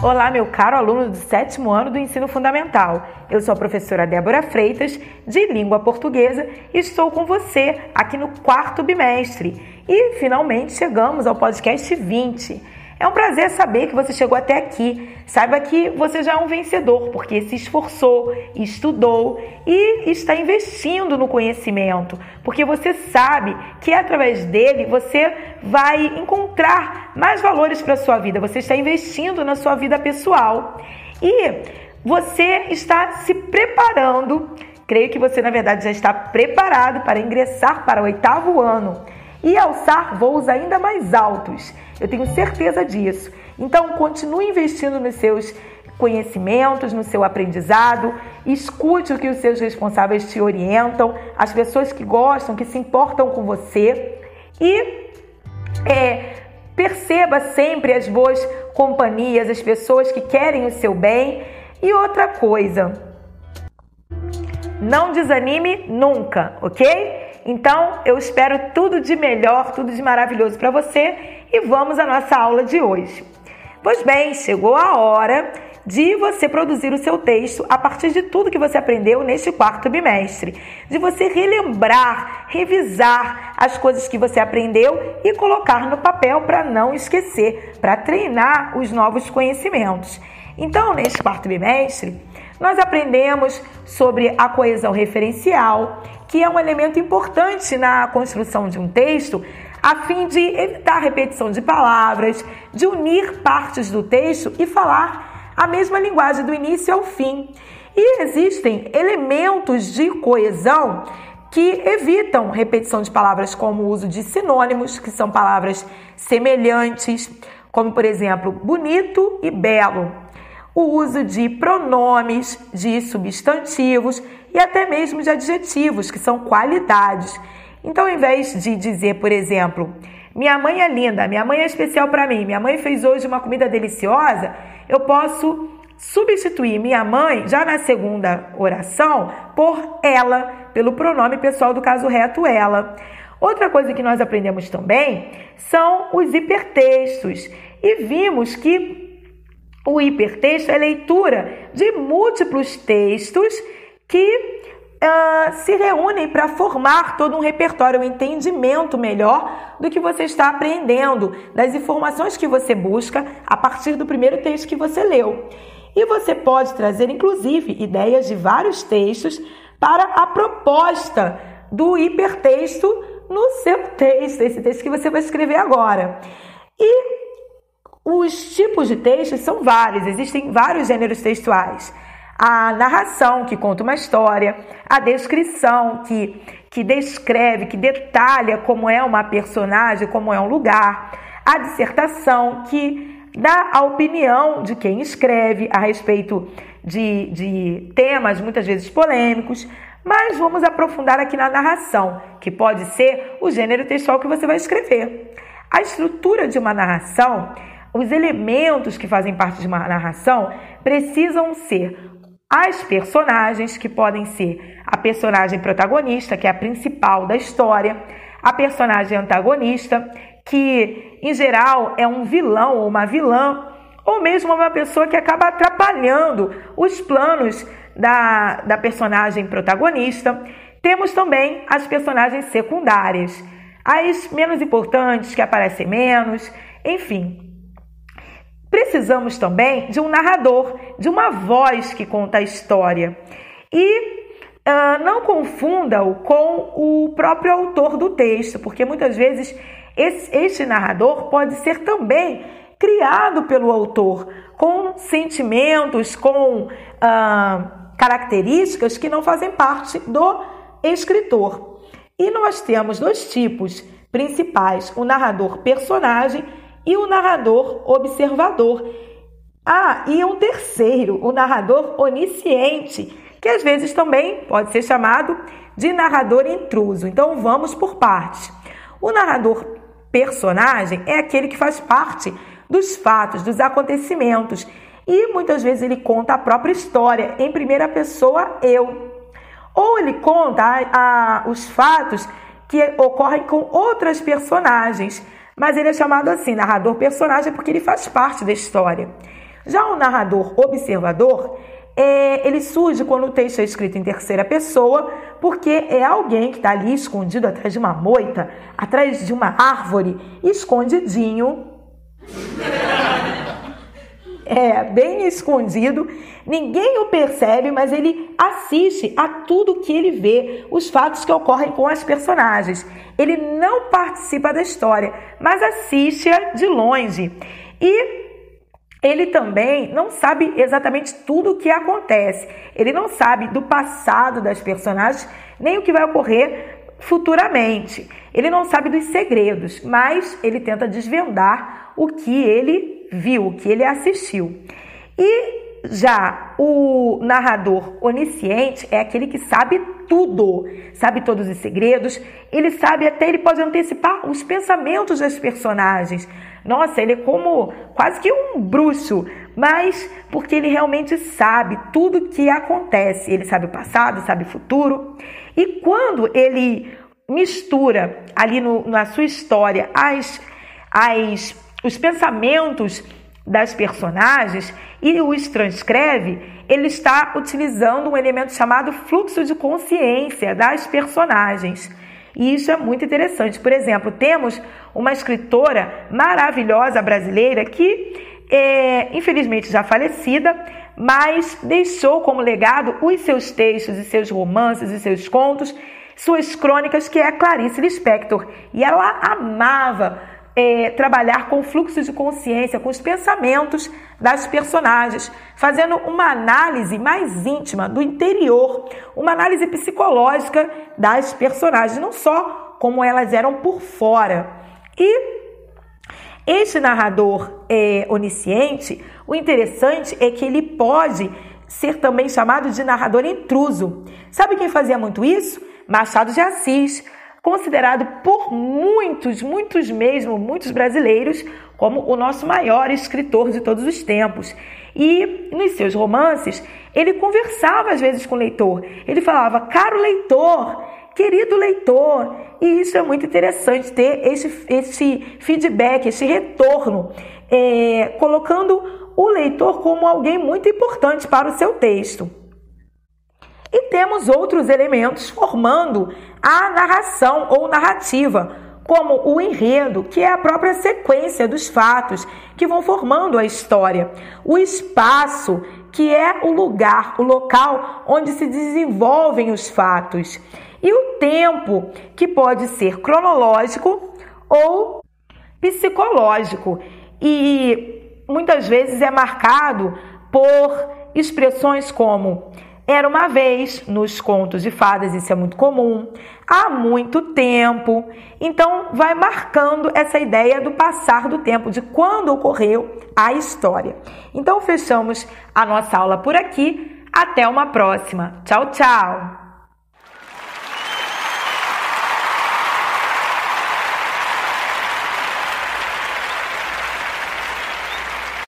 Olá, meu caro aluno do sétimo ano do ensino fundamental. Eu sou a professora Débora Freitas, de língua portuguesa, e estou com você aqui no quarto bimestre. E finalmente chegamos ao podcast 20. É um prazer saber que você chegou até aqui. Saiba que você já é um vencedor, porque se esforçou, estudou e está investindo no conhecimento, porque você sabe que através dele você vai encontrar mais valores para a sua vida. Você está investindo na sua vida pessoal. E você está se preparando, creio que você na verdade já está preparado para ingressar para o oitavo ano e alçar voos ainda mais altos. Eu tenho certeza disso. Então, continue investindo nos seus conhecimentos, no seu aprendizado, escute o que os seus responsáveis te orientam, as pessoas que gostam, que se importam com você e é, perceba sempre as boas companhias, as pessoas que querem o seu bem. E outra coisa, não desanime nunca, ok? Então, eu espero tudo de melhor, tudo de maravilhoso para você e vamos à nossa aula de hoje. Pois bem, chegou a hora de você produzir o seu texto a partir de tudo que você aprendeu neste quarto bimestre, de você relembrar, revisar as coisas que você aprendeu e colocar no papel para não esquecer, para treinar os novos conhecimentos. Então, neste quarto bimestre, nós aprendemos sobre a coesão referencial, que é um elemento importante na construção de um texto, a fim de evitar repetição de palavras, de unir partes do texto e falar a mesma linguagem do início ao fim. E existem elementos de coesão que evitam repetição de palavras, como o uso de sinônimos, que são palavras semelhantes, como por exemplo bonito e belo o uso de pronomes, de substantivos e até mesmo de adjetivos, que são qualidades. Então, ao invés de dizer, por exemplo, minha mãe é linda, minha mãe é especial para mim, minha mãe fez hoje uma comida deliciosa, eu posso substituir minha mãe, já na segunda oração, por ela, pelo pronome pessoal do caso reto ela. Outra coisa que nós aprendemos também são os hipertextos e vimos que o hipertexto é leitura de múltiplos textos que uh, se reúnem para formar todo um repertório, um entendimento melhor do que você está aprendendo, das informações que você busca a partir do primeiro texto que você leu. E você pode trazer, inclusive, ideias de vários textos para a proposta do hipertexto no seu texto, esse texto que você vai escrever agora. E os tipos de textos são vários, existem vários gêneros textuais. A narração, que conta uma história, a descrição, que, que descreve, que detalha como é uma personagem, como é um lugar, a dissertação, que dá a opinião de quem escreve a respeito de, de temas muitas vezes polêmicos, mas vamos aprofundar aqui na narração, que pode ser o gênero textual que você vai escrever. A estrutura de uma narração os elementos que fazem parte de uma narração precisam ser as personagens, que podem ser a personagem protagonista, que é a principal da história, a personagem antagonista, que em geral é um vilão ou uma vilã, ou mesmo uma pessoa que acaba atrapalhando os planos da, da personagem protagonista. Temos também as personagens secundárias, as menos importantes, que aparecem menos, enfim, Precisamos também de um narrador, de uma voz que conta a história. E uh, não confunda-o com o próprio autor do texto, porque muitas vezes esse, este narrador pode ser também criado pelo autor, com sentimentos, com uh, características que não fazem parte do escritor. E nós temos dois tipos principais: o narrador personagem e o narrador observador. Ah, e um terceiro, o narrador onisciente, que às vezes também pode ser chamado de narrador intruso. Então vamos por partes. O narrador personagem é aquele que faz parte dos fatos, dos acontecimentos e muitas vezes ele conta a própria história em primeira pessoa, eu. Ou ele conta a, a, os fatos que ocorrem com outras personagens mas ele é chamado assim, narrador personagem, porque ele faz parte da história. Já o narrador observador, é, ele surge quando o texto é escrito em terceira pessoa, porque é alguém que está ali escondido atrás de uma moita, atrás de uma árvore, escondidinho. É, bem escondido, ninguém o percebe, mas ele assiste a tudo que ele vê, os fatos que ocorrem com as personagens. Ele não participa da história, mas assiste-a de longe. E ele também não sabe exatamente tudo o que acontece. Ele não sabe do passado das personagens, nem o que vai ocorrer futuramente. Ele não sabe dos segredos, mas ele tenta desvendar o que ele viu, que ele assistiu. E já o narrador onisciente é aquele que sabe tudo, sabe todos os segredos, ele sabe até, ele pode antecipar os pensamentos das personagens. Nossa, ele é como quase que um bruxo, mas porque ele realmente sabe tudo que acontece. Ele sabe o passado, sabe o futuro. E quando ele mistura ali no, na sua história as, as, os pensamentos das personagens e os transcreve, ele está utilizando um elemento chamado fluxo de consciência das personagens. E isso é muito interessante. Por exemplo, temos uma escritora maravilhosa brasileira que é, infelizmente já falecida, mas deixou como legado os seus textos e seus romances e seus contos, suas crônicas, que é Clarice Lispector. E ela amava é, trabalhar com fluxos de consciência, com os pensamentos das personagens, fazendo uma análise mais íntima do interior, uma análise psicológica das personagens, não só como elas eram por fora. E este narrador é, onisciente, o interessante é que ele pode ser também chamado de narrador intruso. Sabe quem fazia muito isso? Machado de Assis considerado por muitos, muitos mesmo, muitos brasileiros, como o nosso maior escritor de todos os tempos. E nos seus romances, ele conversava às vezes com o leitor. Ele falava, caro leitor, querido leitor. E isso é muito interessante ter esse, esse feedback, esse retorno, é, colocando o leitor como alguém muito importante para o seu texto. E temos outros elementos formando a narração ou narrativa, como o enredo, que é a própria sequência dos fatos que vão formando a história, o espaço, que é o lugar, o local onde se desenvolvem os fatos, e o tempo, que pode ser cronológico ou psicológico, e muitas vezes é marcado por expressões como era uma vez, nos contos de fadas, isso é muito comum, há muito tempo. Então, vai marcando essa ideia do passar do tempo, de quando ocorreu a história. Então, fechamos a nossa aula por aqui. Até uma próxima. Tchau, tchau!